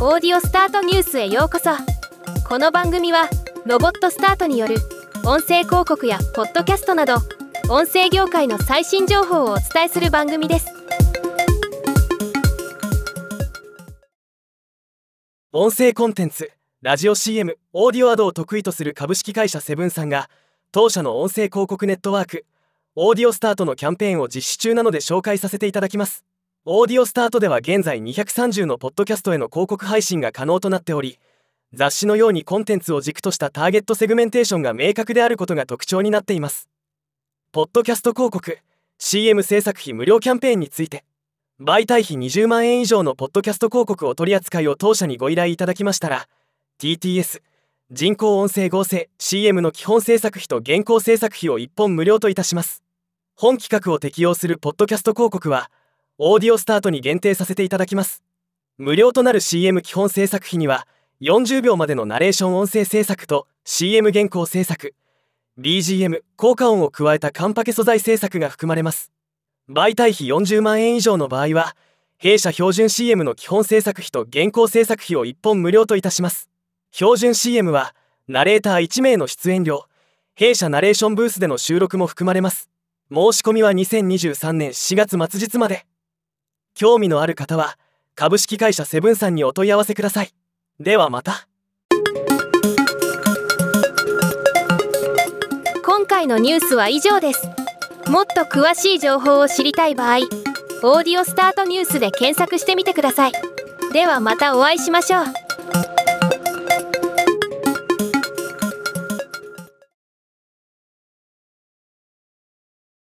オーディオスタートニュースへようこそ。この番組はロボットスタートによる音声広告やポッドキャストなど音声業界の最新情報をお伝えする番組です。音声コンテンツラジオ CM オーディオアドを得意とする株式会社セブンさんが当社の音声広告ネットワークオーディオスタートのキャンペーンを実施中なので紹介させていただきます。オーディオスタートでは現在230のポッドキャストへの広告配信が可能となっており雑誌のようにコンテンツを軸としたターゲットセグメンテーションが明確であることが特徴になっています。ポッドキャスト広告 CM 制作費無料キャンペーンについて媒体費20万円以上のポッドキャスト広告を取り扱いを当社にご依頼いただきましたら TTS 人工音声合成 CM の基本制作費と現行制作費を1本無料といたします。本企画を適用するポッドキャスト広告はオーディオスタートに限定させていただきます。無料となる CM 基本制作費には40秒までのナレーション音声制作と CM 原稿制作 BGM 効果音を加えたカンパケ素材制作が含まれます。媒体費40万円以上の場合は弊社標準 CM の基本制作費と原稿制作費を1本無料といたします。標準 CM はナレーター1名の出演料弊社ナレーションブースでの収録も含まれます。申し込みは2023年4月末日まで。興味のある方は株式会社セブンさんにお問い合わせください。ではまた。今回のニュースは以上です。もっと詳しい情報を知りたい場合「オーディオスタートニュース」で検索してみてください。ではまたお会いしましょう。